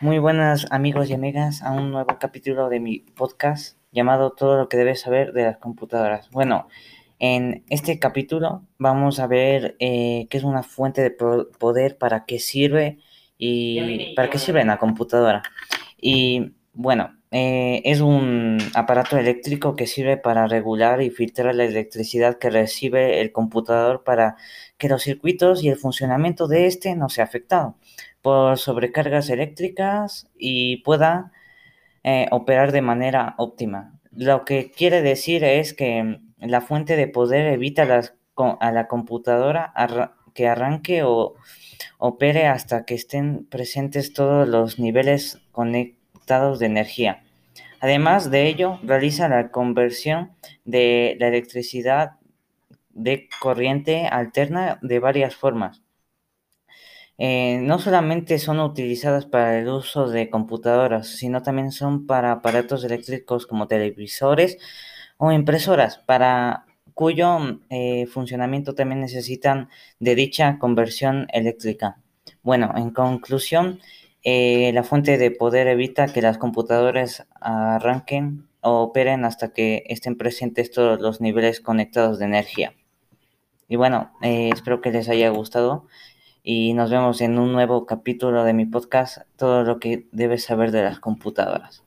Muy buenas amigos y amigas a un nuevo capítulo de mi podcast llamado Todo lo que debes saber de las computadoras. Bueno, en este capítulo vamos a ver eh, qué es una fuente de poder, para qué sirve y para qué sirve la computadora. Y bueno, eh, es un aparato eléctrico que sirve para regular y filtrar la electricidad que recibe el computador para que los circuitos y el funcionamiento de este no sea afectado por sobrecargas eléctricas y pueda eh, operar de manera óptima. Lo que quiere decir es que la fuente de poder evita a la computadora que arranque o opere hasta que estén presentes todos los niveles conectados de energía. Además de ello, realiza la conversión de la electricidad de corriente alterna de varias formas eh, no solamente son utilizadas para el uso de computadoras, sino también son para aparatos eléctricos como televisores o impresoras, para cuyo eh, funcionamiento también necesitan de dicha conversión eléctrica. Bueno, en conclusión, eh, la fuente de poder evita que las computadoras arranquen o operen hasta que estén presentes todos los niveles conectados de energía. Y bueno, espero que les haya gustado y nos vemos en un nuevo capítulo de mi podcast, todo lo que debes saber de las computadoras.